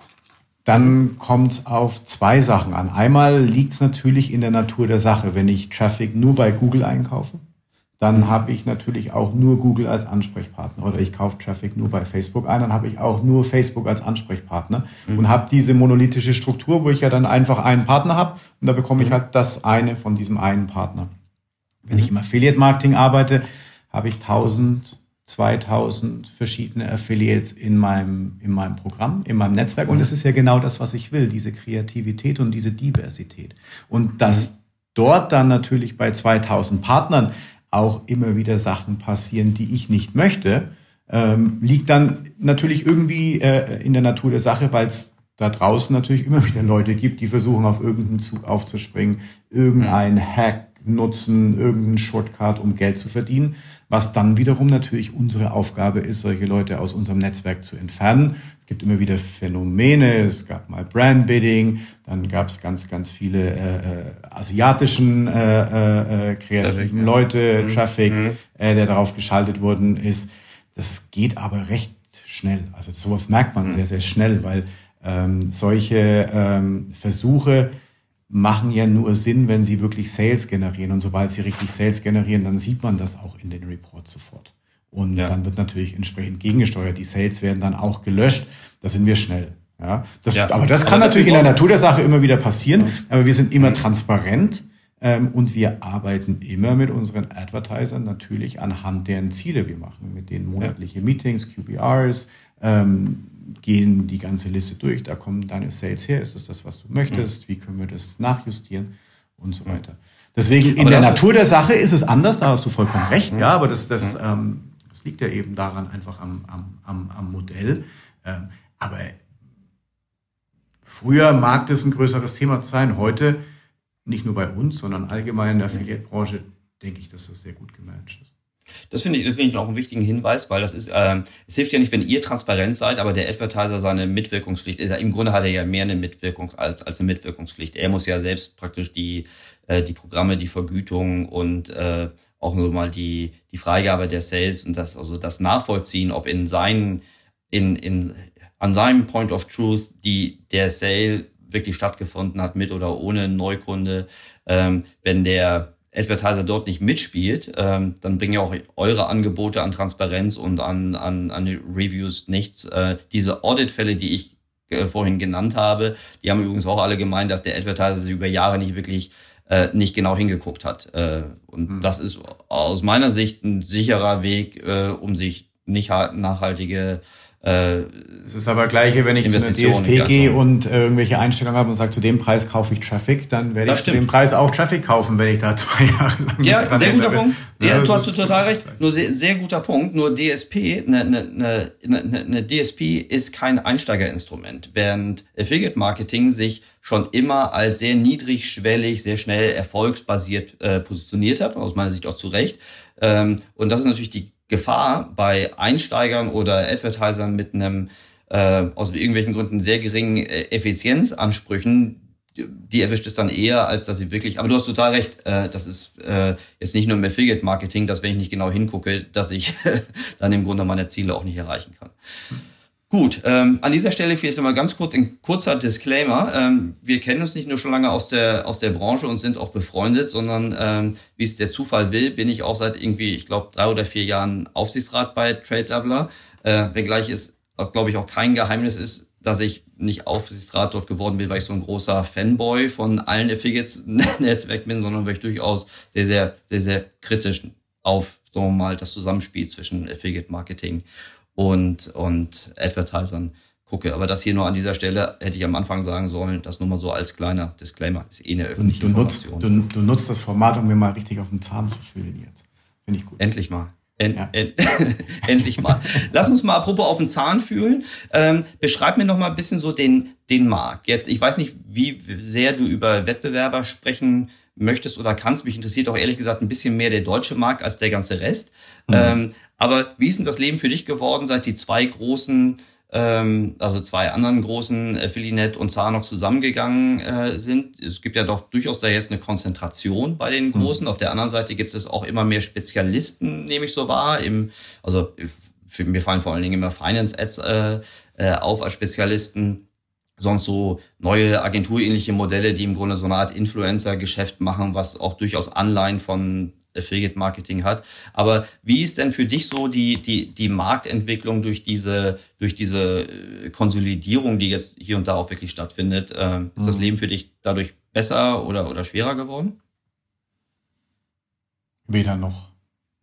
Dann kommt es auf zwei Sachen an. Einmal liegt es natürlich in der Natur der Sache, wenn ich Traffic nur bei Google einkaufe dann habe ich natürlich auch nur Google als Ansprechpartner oder ich kaufe Traffic nur bei Facebook ein, dann habe ich auch nur Facebook als Ansprechpartner mhm. und habe diese monolithische Struktur, wo ich ja dann einfach einen Partner habe und da bekomme ich mhm. halt das eine von diesem einen Partner. Wenn ich im Affiliate Marketing arbeite, habe ich 1000, 2000 verschiedene Affiliates in meinem, in meinem Programm, in meinem Netzwerk und das ist ja genau das, was ich will, diese Kreativität und diese Diversität. Und dass mhm. dort dann natürlich bei 2000 Partnern auch immer wieder Sachen passieren, die ich nicht möchte, ähm, liegt dann natürlich irgendwie äh, in der Natur der Sache, weil es da draußen natürlich immer wieder Leute gibt, die versuchen, auf irgendeinen Zug aufzuspringen, irgendein Hack, nutzen, irgendeinen Shortcut, um Geld zu verdienen, was dann wiederum natürlich unsere Aufgabe ist, solche Leute aus unserem Netzwerk zu entfernen. Es gibt immer wieder Phänomene, es gab mal Brandbidding, dann gab es ganz, ganz viele äh, äh asiatischen äh, äh, kreativen Traffic, Leute, mhm. Traffic, mhm. Äh, der darauf geschaltet worden ist. Das geht aber recht schnell. Also sowas merkt man mhm. sehr, sehr schnell, weil ähm, solche ähm, Versuche machen ja nur Sinn, wenn sie wirklich Sales generieren. Und sobald sie richtig Sales generieren, dann sieht man das auch in den Reports sofort. Und ja. dann wird natürlich entsprechend gegengesteuert. Die Sales werden dann auch gelöscht. Da sind wir schnell. Ja, das, ja. aber das kann aber natürlich in der Natur der Sache immer wieder passieren. Aber wir sind immer mhm. transparent ähm, und wir arbeiten immer mit unseren Advertisern natürlich anhand deren Ziele. Wir machen mit denen monatliche Meetings, QBRs, ähm, gehen die ganze Liste durch, da kommen deine Sales her, ist das das, was du möchtest, mhm. wie können wir das nachjustieren und so weiter. Deswegen in der Natur der Sache ist es anders, da hast du vollkommen recht, mhm. ja, aber das, das, ähm, das liegt ja eben daran einfach am, am, am, am Modell. Ähm, aber früher mag das ein größeres Thema sein, heute nicht nur bei uns, sondern allgemein in der Affiliate-Branche denke ich, dass das sehr gut gemanagt ist. Das finde ich, das ich auch einen wichtigen Hinweis, weil das ist, äh, es hilft ja nicht, wenn ihr transparent seid, aber der Advertiser seine Mitwirkungspflicht ist ja, im Grunde hat er ja mehr eine Mitwirkung als, als eine Mitwirkungspflicht. Er muss ja selbst praktisch die, äh, die Programme, die Vergütung und äh, auch nur mal die, die Freigabe der Sales und das, also das Nachvollziehen, ob in seinen, in, in, an seinem Point of Truth die, der Sale wirklich stattgefunden hat, mit oder ohne Neukunde, ähm, wenn der Advertiser dort nicht mitspielt, ähm, dann bringen ja auch eure Angebote an Transparenz und an, an, an Reviews nichts. Äh, diese Audit-Fälle, die ich äh, vorhin genannt habe, die haben übrigens auch alle gemeint, dass der Advertiser über Jahre nicht wirklich äh, nicht genau hingeguckt hat. Äh, und mhm. das ist aus meiner Sicht ein sicherer Weg, äh, um sich nicht nachhaltige äh, es ist aber gleiche, wenn ich zu einer DSP gehe und äh, irgendwelche Einstellungen habe und sage, zu dem Preis kaufe ich Traffic, dann werde ich zu dem Preis auch Traffic kaufen, wenn ich da zwei Jahre lang Ja, sehr guter Punkt. Ja, ja du hast total recht. Nur sehr, sehr guter Punkt. Nur DSP, eine, eine, eine, eine DSP ist kein Einsteigerinstrument, während Affiliate Marketing sich schon immer als sehr niedrigschwellig, sehr schnell erfolgsbasiert äh, positioniert hat, aus meiner Sicht auch zu Recht. Ähm, und das ist natürlich die Gefahr bei Einsteigern oder Advertisern mit einem äh, aus irgendwelchen Gründen sehr geringen äh, Effizienzansprüchen, die erwischt es dann eher, als dass sie wirklich, aber du hast total recht, äh, das ist äh, jetzt nicht nur im Affiliate-Marketing, dass wenn ich nicht genau hingucke, dass ich dann im Grunde meine Ziele auch nicht erreichen kann. Gut, ähm, an dieser Stelle vielleicht nochmal ganz kurz ein kurzer Disclaimer. Ähm, wir kennen uns nicht nur schon lange aus der, aus der Branche und sind auch befreundet, sondern ähm, wie es der Zufall will, bin ich auch seit irgendwie, ich glaube, drei oder vier Jahren Aufsichtsrat bei Trade Doubler. Äh, wenngleich es, glaube ich, auch kein Geheimnis ist, dass ich nicht Aufsichtsrat dort geworden bin, weil ich so ein großer Fanboy von allen Affiliates-Netzwerken bin, sondern weil ich durchaus sehr, sehr, sehr, sehr kritisch auf, sagen wir mal, das Zusammenspiel zwischen Affiliate-Marketing und, und Advertisern gucke. Aber das hier nur an dieser Stelle hätte ich am Anfang sagen sollen, das nur mal so als kleiner Disclaimer. Ist eh eine öffentliche du. Nutzt, du, du, nutzt das Format, um mir mal richtig auf den Zahn zu fühlen jetzt. Finde ich gut. Endlich mal. En, ja. en, endlich mal. Lass uns mal apropos auf den Zahn fühlen. Ähm, beschreib mir noch mal ein bisschen so den, den Markt. Jetzt, ich weiß nicht, wie sehr du über Wettbewerber sprechen möchtest oder kannst. Mich interessiert auch ehrlich gesagt ein bisschen mehr der deutsche Markt als der ganze Rest. Mhm. Ähm, aber wie ist denn das Leben für dich geworden, seit die zwei großen, ähm, also zwei anderen großen, äh, Filinet und Zanox zusammengegangen äh, sind? Es gibt ja doch durchaus da jetzt eine Konzentration bei den mhm. Großen. Mhm. Auf der anderen Seite gibt es auch immer mehr Spezialisten, nehme ich so wahr. Im, also für, mir fallen vor allen Dingen immer Finance-Ads äh, äh, auf als Spezialisten sonst so neue agenturähnliche Modelle, die im Grunde so eine Art Influencer-Geschäft machen, was auch durchaus Anleihen von Affiliate Marketing hat. Aber wie ist denn für dich so die, die, die Marktentwicklung durch diese, durch diese äh, Konsolidierung, die jetzt hier und da auch wirklich stattfindet? Ähm, ist das mhm. Leben für dich dadurch besser oder, oder schwerer geworden? Weder noch,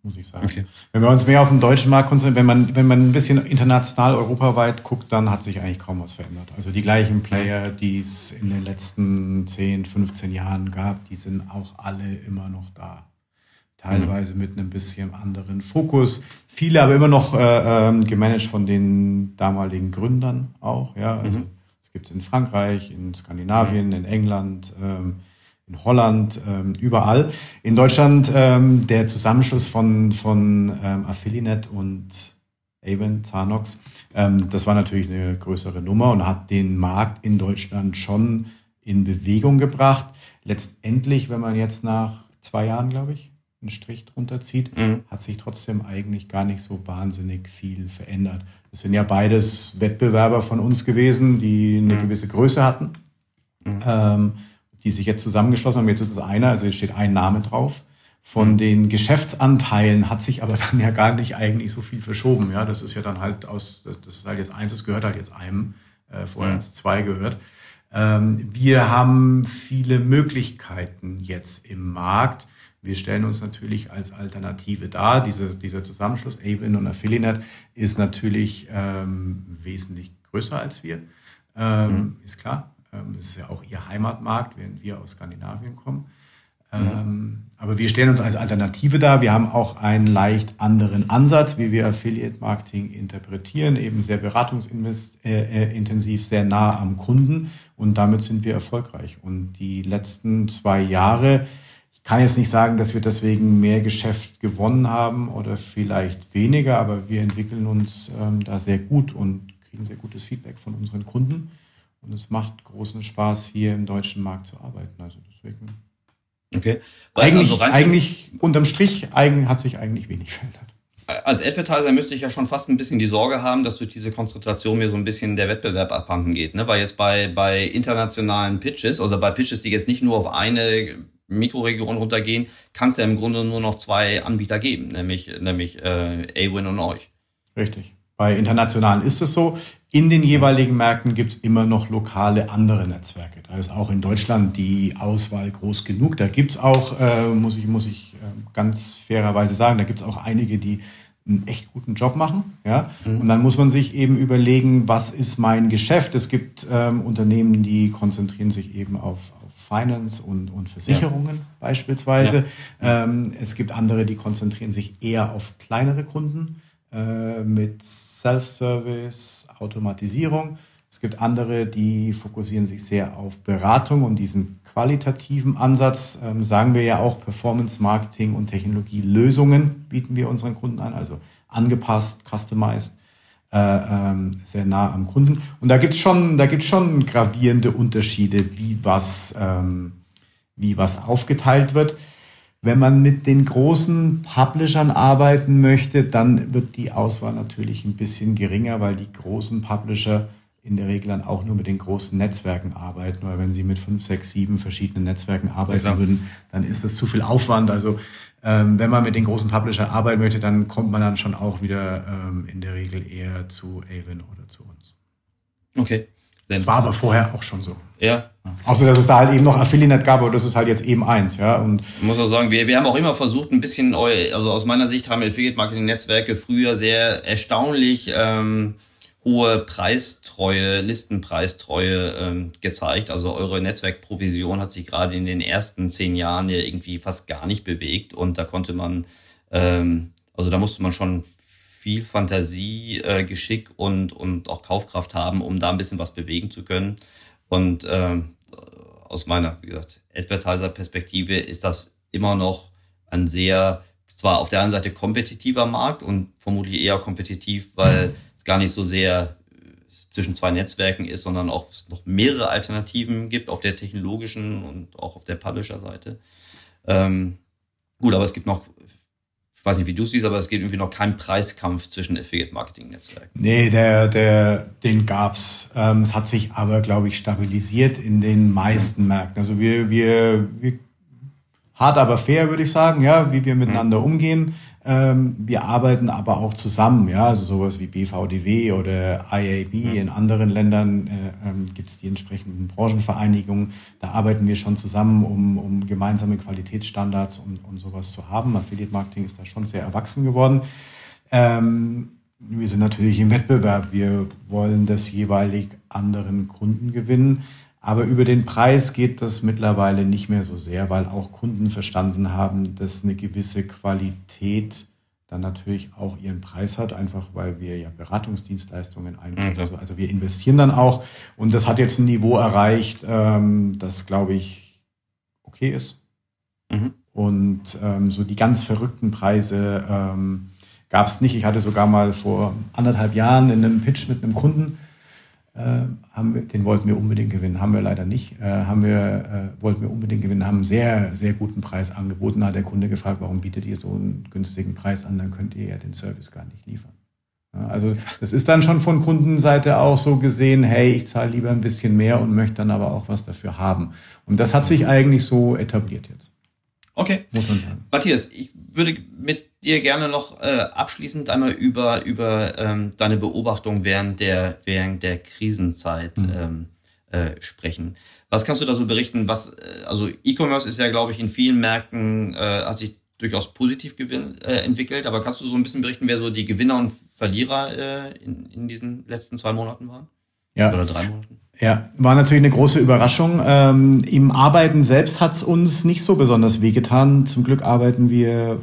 muss ich sagen. Okay. Wenn wir uns mehr auf den deutschen Markt konzentrieren, wenn man, wenn man ein bisschen international, europaweit guckt, dann hat sich eigentlich kaum was verändert. Also die gleichen Player, die es in den letzten 10, 15 Jahren gab, die sind auch alle immer noch da teilweise mit einem bisschen anderen Fokus. Viele aber immer noch äh, ähm, gemanagt von den damaligen Gründern auch. Ja, also, mhm. es gibt es in Frankreich, in Skandinavien, mhm. in England, ähm, in Holland, ähm, überall. In Deutschland ähm, der Zusammenschluss von, von ähm, Affiliate und Avon, Zanox, ähm, das war natürlich eine größere Nummer und hat den Markt in Deutschland schon in Bewegung gebracht. Letztendlich, wenn man jetzt nach zwei Jahren, glaube ich, einen Strich drunter zieht, mhm. hat sich trotzdem eigentlich gar nicht so wahnsinnig viel verändert. Das sind ja beides Wettbewerber von uns gewesen, die eine mhm. gewisse Größe hatten, mhm. Die sich jetzt zusammengeschlossen haben. Jetzt ist es einer, also jetzt steht ein Name drauf. Von mhm. den Geschäftsanteilen hat sich aber dann ja gar nicht eigentlich so viel verschoben. Ja, das ist ja dann halt aus, das ist halt jetzt eins, das gehört halt jetzt einem, äh, vorher hat es zwei gehört. Ähm, wir haben viele Möglichkeiten jetzt im Markt. Wir stellen uns natürlich als Alternative dar. Diese, dieser Zusammenschluss Avon und Affiliate ist natürlich ähm, wesentlich größer als wir. Ähm, mhm. Ist klar. Ähm, das ist ja auch ihr Heimatmarkt, während wir aus Skandinavien kommen. Mhm. Ähm, aber wir stellen uns als Alternative dar. Wir haben auch einen leicht anderen Ansatz, wie wir Affiliate Marketing interpretieren, eben sehr beratungsintensiv, äh, äh, sehr nah am Kunden und damit sind wir erfolgreich. Und die letzten zwei Jahre, ich kann jetzt nicht sagen, dass wir deswegen mehr Geschäft gewonnen haben oder vielleicht weniger, aber wir entwickeln uns ähm, da sehr gut und kriegen sehr gutes Feedback von unseren Kunden. Und es macht großen Spaß, hier im deutschen Markt zu arbeiten. Also deswegen Okay. Weil eigentlich, also eigentlich unterm Strich eigen, hat sich eigentlich wenig verändert. Als Advertiser müsste ich ja schon fast ein bisschen die Sorge haben, dass durch diese Konzentration mir so ein bisschen der Wettbewerb abhanden geht. Ne? Weil jetzt bei, bei internationalen Pitches, oder bei Pitches, die jetzt nicht nur auf eine Mikroregion runtergehen, kann es ja im Grunde nur noch zwei Anbieter geben, nämlich, nämlich äh, Awin und euch. Richtig. Bei internationalen ist es so. In den jeweiligen Märkten gibt es immer noch lokale andere Netzwerke. Da ist auch in Deutschland die Auswahl groß genug. Da gibt es auch, äh, muss ich, muss ich äh, ganz fairerweise sagen, da gibt es auch einige, die einen echt guten Job machen. Ja? Mhm. Und dann muss man sich eben überlegen, was ist mein Geschäft? Es gibt ähm, Unternehmen, die konzentrieren sich eben auf, auf Finance und, und Versicherungen ja. beispielsweise. Ja. Ähm, es gibt andere, die konzentrieren sich eher auf kleinere Kunden äh, mit Self-Service, Automatisierung. Es gibt andere, die fokussieren sich sehr auf Beratung und diesen qualitativen Ansatz. Ähm, sagen wir ja auch Performance Marketing und Technologielösungen bieten wir unseren Kunden an, also angepasst, customized, äh, ähm, sehr nah am Kunden. Und da gibt es schon, schon gravierende Unterschiede, wie was, ähm, wie was aufgeteilt wird. Wenn man mit den großen Publishern arbeiten möchte, dann wird die Auswahl natürlich ein bisschen geringer, weil die großen Publisher in der Regel dann auch nur mit den großen Netzwerken arbeiten. Weil wenn sie mit fünf, sechs, sieben verschiedenen Netzwerken arbeiten ja, würden, dann ist das zu viel Aufwand. Also ähm, wenn man mit den großen Publisher arbeiten möchte, dann kommt man dann schon auch wieder ähm, in der Regel eher zu Avon oder zu uns. Okay. Das war aber vorher auch schon so. Ja. Außer dass es da halt eben noch Affiliate gab, aber das ist halt jetzt eben eins, ja. Und ich muss auch sagen, wir, wir haben auch immer versucht, ein bisschen, also aus meiner Sicht haben Affiliate Marketing Netzwerke früher sehr erstaunlich ähm, hohe Preistreue, Listenpreistreue ähm, gezeigt. Also eure Netzwerkprovision hat sich gerade in den ersten zehn Jahren ja irgendwie fast gar nicht bewegt und da konnte man, ähm, also da musste man schon viel Fantasie, äh, Geschick und, und auch Kaufkraft haben, um da ein bisschen was bewegen zu können. Und ähm, aus meiner, wie gesagt, Advertiser-Perspektive ist das immer noch ein sehr, zwar auf der einen Seite kompetitiver Markt und vermutlich eher kompetitiv, weil es gar nicht so sehr zwischen zwei Netzwerken ist, sondern auch es noch mehrere Alternativen gibt auf der technologischen und auch auf der Publisher-Seite. Ähm, gut, aber es gibt noch ich weiß nicht, wie du siehst, aber es gibt irgendwie noch keinen Preiskampf zwischen Affiliate-Marketing-Netzwerken. Nee, der, der, den gab's. Ähm, es hat sich aber, glaube ich, stabilisiert in den meisten. Märkten. Also wir, wir, wir hart aber fair, würde ich sagen, ja, wie wir miteinander mhm. umgehen. Ähm, wir arbeiten aber auch zusammen, ja, also sowas wie BVDW oder IAB. Mhm. In anderen Ländern äh, ähm, gibt es die entsprechenden Branchenvereinigungen. Da arbeiten wir schon zusammen, um, um gemeinsame Qualitätsstandards und, und sowas zu haben. Affiliate Marketing ist da schon sehr erwachsen geworden. Ähm, wir sind natürlich im Wettbewerb. Wir wollen das jeweilig anderen Kunden gewinnen. Aber über den Preis geht das mittlerweile nicht mehr so sehr, weil auch Kunden verstanden haben, dass eine gewisse Qualität dann natürlich auch ihren Preis hat, einfach weil wir ja Beratungsdienstleistungen einbringen. Also, also wir investieren dann auch und das hat jetzt ein Niveau erreicht, ähm, das glaube ich okay ist. Mhm. Und ähm, so die ganz verrückten Preise ähm, gab es nicht. Ich hatte sogar mal vor anderthalb Jahren in einem Pitch mit einem Kunden, haben wir, den wollten wir unbedingt gewinnen, haben wir leider nicht. Äh, haben wir, äh, wollten wir unbedingt gewinnen, haben einen sehr, sehr guten Preis angeboten. Da hat der Kunde gefragt, warum bietet ihr so einen günstigen Preis an, dann könnt ihr ja den Service gar nicht liefern. Also das ist dann schon von Kundenseite auch so gesehen, hey, ich zahle lieber ein bisschen mehr und möchte dann aber auch was dafür haben. Und das hat sich eigentlich so etabliert jetzt. Okay. Muss man sagen. Matthias, ich würde mit dir gerne noch äh, abschließend einmal über, über ähm, deine Beobachtung während der, während der Krisenzeit mhm. ähm, äh, sprechen. Was kannst du da so berichten? Was, äh, also E-Commerce ist ja, glaube ich, in vielen Märkten, äh, hat sich durchaus positiv gewinn, äh, entwickelt, aber kannst du so ein bisschen berichten, wer so die Gewinner und Verlierer äh, in, in diesen letzten zwei Monaten waren? Ja. Oder drei Monaten? Ja, war natürlich eine große Überraschung. Ähm, Im Arbeiten selbst hat es uns nicht so besonders wehgetan. Zum Glück arbeiten wir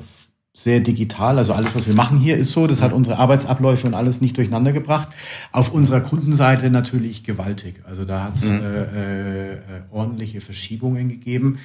sehr digital. Also alles, was wir machen hier, ist so. Das hat unsere Arbeitsabläufe und alles nicht durcheinander gebracht. Auf unserer Kundenseite natürlich gewaltig. Also da hat es mhm. äh, äh, ordentliche Verschiebungen gegeben.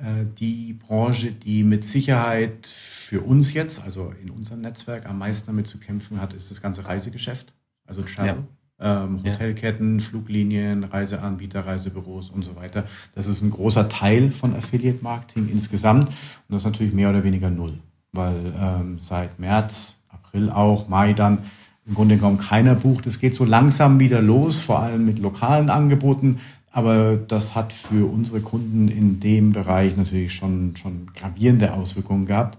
Äh, die Branche, die mit Sicherheit für uns jetzt, also in unserem Netzwerk, am meisten damit zu kämpfen hat, ist das ganze Reisegeschäft, also Travel. Ja. Ähm, Hotelketten, Fluglinien, Reiseanbieter, Reisebüros und so weiter. Das ist ein großer Teil von Affiliate Marketing insgesamt und das ist natürlich mehr oder weniger null weil ähm, seit März, April auch, Mai dann im Grunde genommen keiner bucht. Es geht so langsam wieder los, vor allem mit lokalen Angeboten. Aber das hat für unsere Kunden in dem Bereich natürlich schon, schon gravierende Auswirkungen gehabt.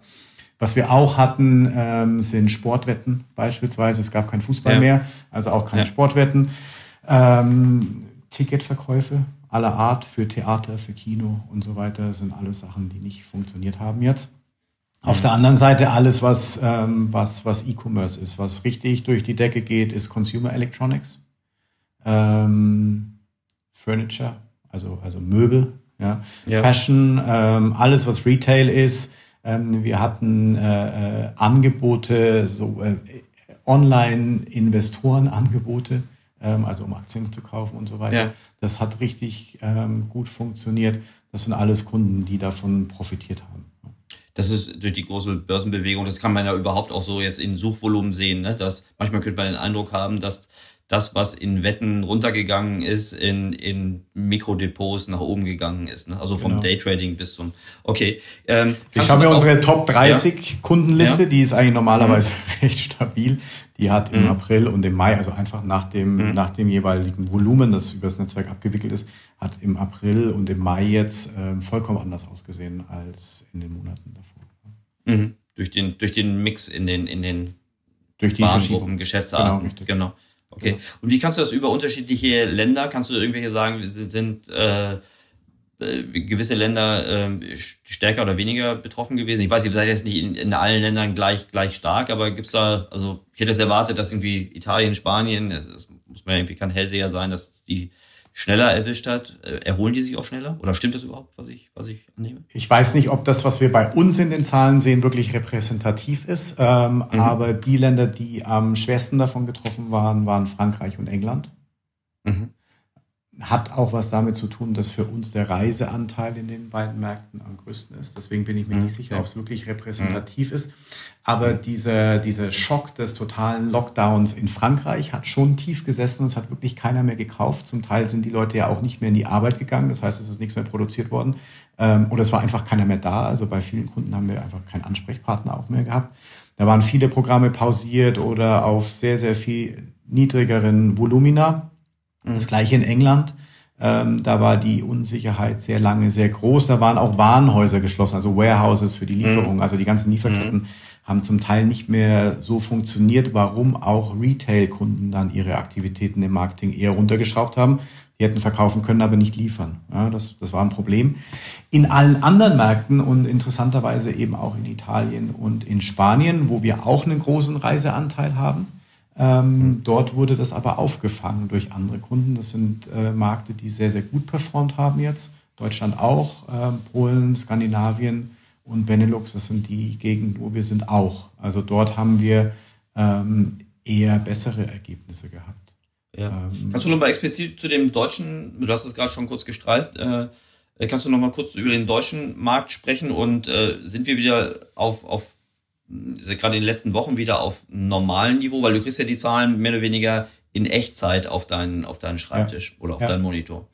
Was wir auch hatten, ähm, sind Sportwetten beispielsweise. Es gab kein Fußball ja. mehr, also auch keine ja. Sportwetten. Ähm, Ticketverkäufe aller Art für Theater, für Kino und so weiter sind alles Sachen, die nicht funktioniert haben jetzt. Auf der anderen Seite alles, was, ähm, was, was E-Commerce ist, was richtig durch die Decke geht, ist Consumer Electronics, ähm, Furniture, also, also Möbel, ja, ja. Fashion, ähm, alles, was Retail ist. Ähm, wir hatten äh, äh, Angebote, so äh, Online-Investoren-Angebote, ähm, also um Aktien zu kaufen und so weiter. Ja. Das hat richtig ähm, gut funktioniert. Das sind alles Kunden, die davon profitiert haben das ist durch die große Börsenbewegung, das kann man ja überhaupt auch so jetzt in Suchvolumen sehen, ne? dass manchmal könnte man den Eindruck haben, dass das, was in Wetten runtergegangen ist, in, in Mikrodepots nach oben gegangen ist. Ne? Also vom genau. Daytrading bis zum. Okay. Ähm, ich schaue mir unsere Top 30 ja? Kundenliste, ja? die ist eigentlich normalerweise mhm. recht stabil. Die hat im mhm. April und im Mai, also einfach nach dem, mhm. nach dem jeweiligen Volumen, das über das Netzwerk abgewickelt ist, hat im April und im Mai jetzt äh, vollkommen anders ausgesehen als in den Monaten davor. Mhm. Durch den, durch den Mix in den, in den durch die Geschäftsarten. Genau, genau. Okay. Ja. Und wie kannst du das über unterschiedliche Länder, kannst du irgendwelche sagen, sind, sind äh, äh, gewisse Länder äh, stärker oder weniger betroffen gewesen? Ich weiß, ihr seid jetzt nicht in, in allen Ländern gleich, gleich stark, aber gibt's da, also ich hätte es erwartet, dass irgendwie Italien, Spanien, das muss man ja irgendwie kein Hellseher sein, dass die schneller erwischt hat, äh, erholen die sich auch schneller? Oder stimmt das überhaupt, was ich, was ich annehme? Ich weiß nicht, ob das, was wir bei uns in den Zahlen sehen, wirklich repräsentativ ist. Ähm, mhm. Aber die Länder, die am schwersten davon getroffen waren, waren Frankreich und England. Mhm hat auch was damit zu tun, dass für uns der Reiseanteil in den beiden Märkten am größten ist. Deswegen bin ich mir mhm. nicht sicher, ob es wirklich repräsentativ mhm. ist. Aber dieser, dieser Schock des totalen Lockdowns in Frankreich hat schon tief gesessen und es hat wirklich keiner mehr gekauft. Zum Teil sind die Leute ja auch nicht mehr in die Arbeit gegangen. Das heißt, es ist nichts mehr produziert worden. Ähm, oder es war einfach keiner mehr da. Also bei vielen Kunden haben wir einfach keinen Ansprechpartner auch mehr gehabt. Da waren viele Programme pausiert oder auf sehr, sehr viel niedrigeren Volumina. Das gleiche in England. Ähm, da war die Unsicherheit sehr lange sehr groß. Da waren auch Warenhäuser geschlossen, also Warehouses für die Lieferung. Mhm. Also die ganzen Lieferketten mhm. haben zum Teil nicht mehr so funktioniert, warum auch Retail-Kunden dann ihre Aktivitäten im Marketing eher runtergeschraubt haben. Die hätten verkaufen können, aber nicht liefern. Ja, das, das war ein Problem. In allen anderen Märkten und interessanterweise eben auch in Italien und in Spanien, wo wir auch einen großen Reiseanteil haben, ähm, dort wurde das aber aufgefangen durch andere Kunden. Das sind äh, Märkte, die sehr, sehr gut performt haben jetzt. Deutschland auch, äh, Polen, Skandinavien und Benelux, das sind die Gegenden, wo wir sind auch. Also dort haben wir ähm, eher bessere Ergebnisse gehabt. Ja. Ähm, Kannst du noch mal explizit zu dem deutschen, du hast es gerade schon kurz gestreift, äh, Äh, kannst du noch mal kurz über den deutschen Markt sprechen und äh, sind wir wieder auf, auf gerade in den letzten Wochen wieder auf normalen Niveau, weil du kriegst ja die Zahlen mehr oder weniger in Echtzeit auf deinen, auf deinen Schreibtisch ja. oder auf ja. deinen Monitor.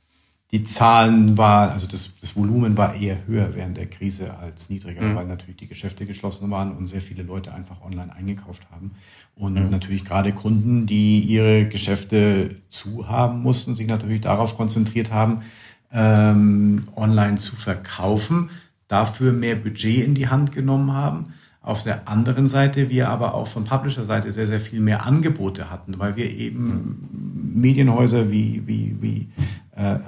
Die Zahlen war, also das, das Volumen war eher höher während der Krise als niedriger, mhm. weil natürlich die Geschäfte geschlossen waren und sehr viele Leute einfach online eingekauft haben. Und mhm. natürlich gerade Kunden, die ihre Geschäfte zu haben mussten, sich natürlich darauf konzentriert haben, ähm, online zu verkaufen, dafür mehr Budget in die Hand genommen haben auf der anderen Seite wir aber auch von Publisher-Seite sehr, sehr viel mehr Angebote hatten, weil wir eben Medienhäuser wie, wie, wie äh, äh,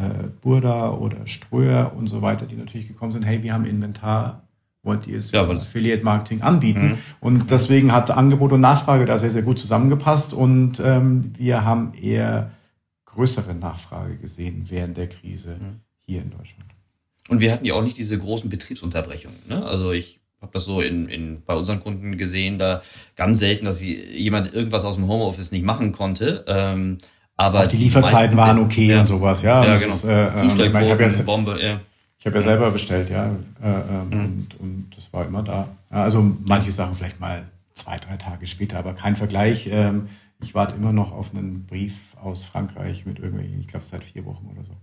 Burda oder Ströer und so weiter, die natürlich gekommen sind, hey, wir haben Inventar, wollt ihr es ja, Affiliate Marketing anbieten? Mhm. Und deswegen hat Angebot und Nachfrage da sehr, sehr gut zusammengepasst und ähm, wir haben eher größere Nachfrage gesehen während der Krise mhm. hier in Deutschland. Und wir hatten ja auch nicht diese großen Betriebsunterbrechungen. Ne? Also ich habe das so in, in, bei unseren Kunden gesehen, da ganz selten, dass jemand irgendwas aus dem Homeoffice nicht machen konnte. Ähm, aber Auch die Lieferzeiten die waren okay ja. und sowas, ja. Ja, genau. Ist, äh, ähm, ich habe ja, Bombe, ja. Ich habe ja selber bestellt, ja. Äh, äh, mhm. und, und das war immer da. Also manche Sachen vielleicht mal zwei, drei Tage später, aber kein Vergleich. Ähm, ich warte immer noch auf einen Brief aus Frankreich mit irgendwelchen, ich glaube seit vier Wochen oder so.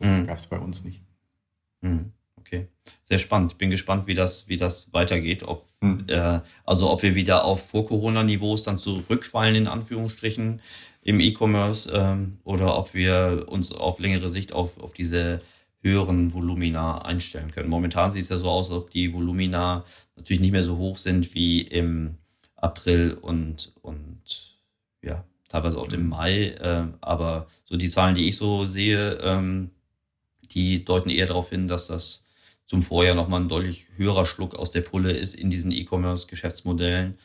Das mhm. gab es bei uns nicht. Mhm okay. Sehr spannend. Bin gespannt, wie das, wie das weitergeht. Ob, hm. äh, also ob wir wieder auf Vor-Corona-Niveaus dann zurückfallen, in Anführungsstrichen, im E-Commerce, ähm, oder ob wir uns auf längere Sicht auf, auf diese höheren Volumina einstellen können. Momentan sieht es ja so aus, als ob die Volumina natürlich nicht mehr so hoch sind wie im April und, und ja, teilweise auch im hm. Mai. Äh, aber so die Zahlen, die ich so sehe, ähm, die deuten eher darauf hin, dass das zum Vorjahr nochmal ein deutlich höherer Schluck aus der Pulle ist in diesen E-Commerce-Geschäftsmodellen,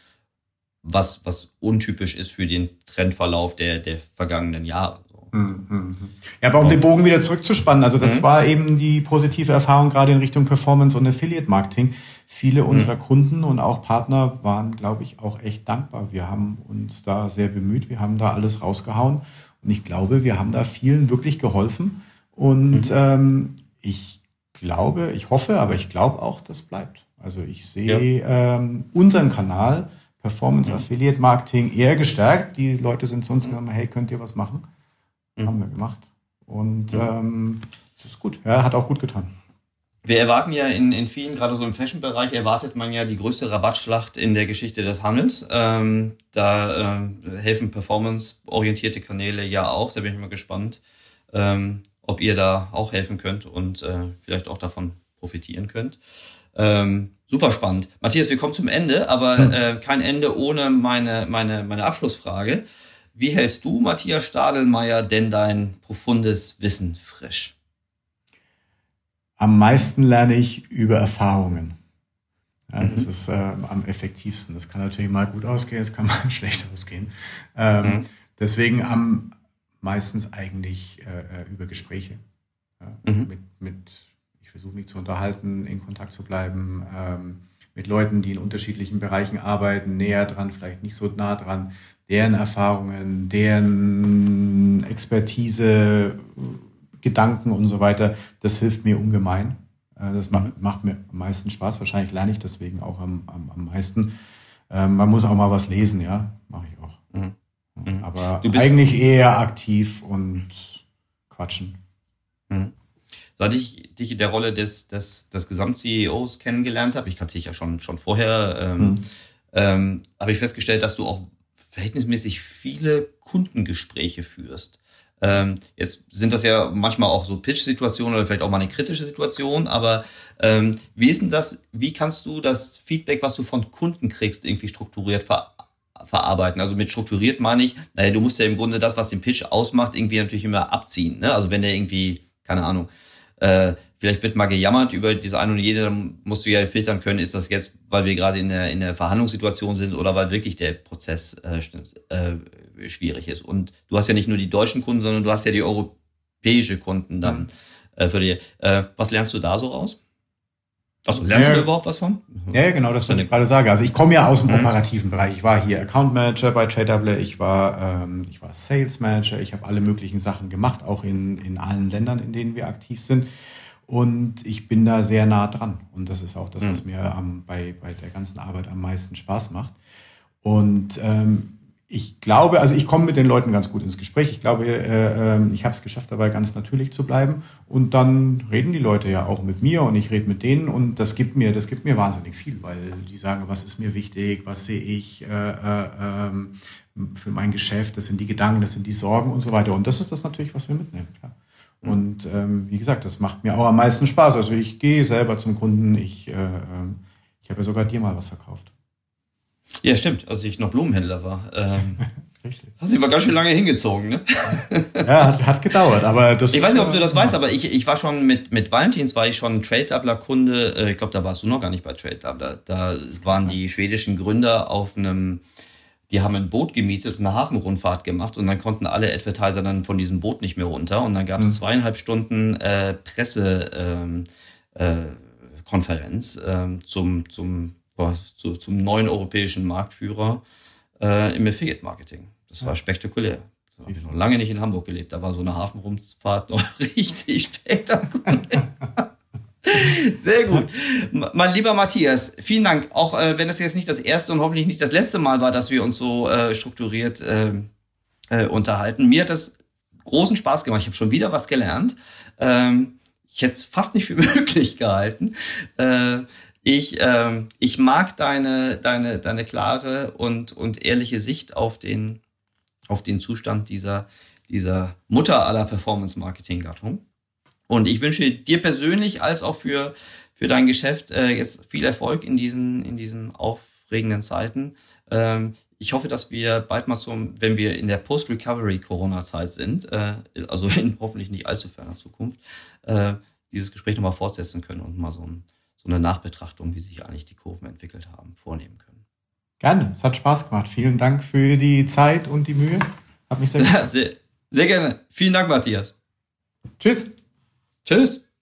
was, was untypisch ist für den Trendverlauf der, der vergangenen Jahre. Mhm, mhm. Ja, aber um den Bogen wieder zurückzuspannen, also das mhm. war eben die positive Erfahrung gerade in Richtung Performance und Affiliate Marketing. Viele mhm. unserer Kunden und auch Partner waren, glaube ich, auch echt dankbar. Wir haben uns da sehr bemüht, wir haben da alles rausgehauen und ich glaube, wir haben da vielen wirklich geholfen. Und mhm. ähm, ich glaube, ich hoffe, aber ich glaube auch, das bleibt. Also ich sehe ja. ähm, unseren Kanal Performance mhm. Affiliate Marketing eher gestärkt. Die Leute sind zu uns mhm. gekommen, hey, könnt ihr was machen? Mhm. Haben wir gemacht. Und mhm. ähm, das ist gut. Ja, hat auch gut getan. Wir erwarten ja in, in vielen, gerade so im Fashion-Bereich, erwartet man ja die größte Rabattschlacht in der Geschichte des Handels. Ähm, da äh, helfen performance-orientierte Kanäle ja auch. Da bin ich mal gespannt, ähm, ob ihr da auch helfen könnt und äh, vielleicht auch davon profitieren könnt. Ähm, super spannend. Matthias, wir kommen zum Ende, aber hm. äh, kein Ende ohne meine, meine, meine Abschlussfrage. Wie hältst du, Matthias Stadelmeier, denn dein profundes Wissen frisch? Am meisten lerne ich über Erfahrungen. Ja, mhm. Das ist äh, am effektivsten. Das kann natürlich mal gut ausgehen, es kann mal schlecht ausgehen. Ähm, mhm. Deswegen am, meistens eigentlich äh, äh, über Gespräche. Ja, mhm. mit, mit, ich versuche mich zu unterhalten, in Kontakt zu bleiben, ähm, mit Leuten, die in unterschiedlichen Bereichen arbeiten, näher dran, vielleicht nicht so nah dran, deren Erfahrungen, deren Expertise, Gedanken und so weiter, das hilft mir ungemein. Äh, das macht, mhm. macht, mir am meisten Spaß. Wahrscheinlich lerne ich deswegen auch am, am, am meisten. Ähm, man muss auch mal was lesen, ja, mache ich auch. Mhm. Mhm. Aber eigentlich eher aktiv und quatschen. Mhm. Seit ich dich in der Rolle des, des, des Gesamt-CEOs kennengelernt habe, ich kannte dich ja schon, schon vorher, ähm, mhm. ähm, habe ich festgestellt, dass du auch verhältnismäßig viele Kundengespräche führst. Ähm, jetzt sind das ja manchmal auch so Pitch-Situationen oder vielleicht auch mal eine kritische Situation, aber ähm, wie ist denn das, wie kannst du das Feedback, was du von Kunden kriegst, irgendwie strukturiert ver verarbeiten. Also mit strukturiert meine ich, naja, du musst ja im Grunde das, was den Pitch ausmacht, irgendwie natürlich immer abziehen. Ne? Also wenn der irgendwie, keine Ahnung, äh, vielleicht wird mal gejammert über diese eine und jede, dann musst du ja filtern können, ist das jetzt, weil wir gerade in der, in der Verhandlungssituation sind oder weil wirklich der Prozess äh, äh, schwierig ist. Und du hast ja nicht nur die deutschen Kunden, sondern du hast ja die europäische Kunden dann äh, für die. Äh, was lernst du da so raus? Achso, lernst ja, du überhaupt was von? Ja, genau, das, was ich gerade sage. Also ich komme ja aus dem mhm. operativen Bereich. Ich war hier Account Manager bei JW, ich war, ähm, ich war Sales Manager, ich habe alle möglichen Sachen gemacht, auch in, in allen Ländern, in denen wir aktiv sind. Und ich bin da sehr nah dran. Und das ist auch das, was mhm. mir am, bei, bei der ganzen Arbeit am meisten Spaß macht. Und ähm, ich glaube, also ich komme mit den Leuten ganz gut ins Gespräch. Ich glaube, äh, äh, ich habe es geschafft, dabei ganz natürlich zu bleiben. Und dann reden die Leute ja auch mit mir und ich rede mit denen und das gibt mir, das gibt mir wahnsinnig viel, weil die sagen, was ist mir wichtig, was sehe ich äh, äh, ähm, für mein Geschäft, das sind die Gedanken, das sind die Sorgen und so weiter. Und das ist das natürlich, was wir mitnehmen, klar. Mhm. Und ähm, wie gesagt, das macht mir auch am meisten Spaß. Also ich gehe selber zum Kunden. Ich, ähm, ich habe ja sogar dir mal was verkauft. Ja, stimmt, als ich noch Blumenhändler war. Ähm, Richtig. Hast du aber ganz schön lange hingezogen, ne? ja, hat, hat gedauert, aber das. Ich weiß nicht, ob du das weißt, aber ich, ich war schon mit, mit Valentins war ich schon Trade Doubler Kunde. Äh, ich glaube, da warst du noch gar nicht bei Trade Doubler. Da waren die schwedischen Gründer auf einem, die haben ein Boot gemietet und eine Hafenrundfahrt gemacht und dann konnten alle Advertiser dann von diesem Boot nicht mehr runter und dann gab es mhm. zweieinhalb Stunden äh, Pressekonferenz ähm, äh, ähm, zum, zum zu, zum neuen europäischen Marktführer äh, im Affiliate-Marketing. Das war spektakulär. Da habe ich noch lange nicht in Hamburg gelebt. Da war so eine Hafenrundfahrt noch richtig spektakulär. Sehr gut. Mein lieber Matthias, vielen Dank. Auch äh, wenn es jetzt nicht das erste und hoffentlich nicht das letzte Mal war, dass wir uns so äh, strukturiert äh, äh unterhalten. Mir hat das großen Spaß gemacht. Ich habe schon wieder was gelernt. Ähm, ich hätte es fast nicht für möglich gehalten. Ich, ähm, ich mag deine, deine, deine klare und, und ehrliche Sicht auf den, auf den Zustand dieser, dieser Mutter aller Performance-Marketing-Gattung. Und ich wünsche dir persönlich als auch für, für dein Geschäft äh, jetzt viel Erfolg in diesen, in diesen aufregenden Zeiten. Ähm, ich hoffe, dass wir bald mal zum, wenn wir in der Post-Recovery-Corona-Zeit sind, äh, also in hoffentlich nicht allzu ferner Zukunft, äh, dieses Gespräch nochmal fortsetzen können und mal so ein so eine Nachbetrachtung, wie sich eigentlich die Kurven entwickelt haben, vornehmen können. Gerne, es hat Spaß gemacht. Vielen Dank für die Zeit und die Mühe. Hat mich sehr, sehr, sehr gerne. Vielen Dank, Matthias. Tschüss. Tschüss.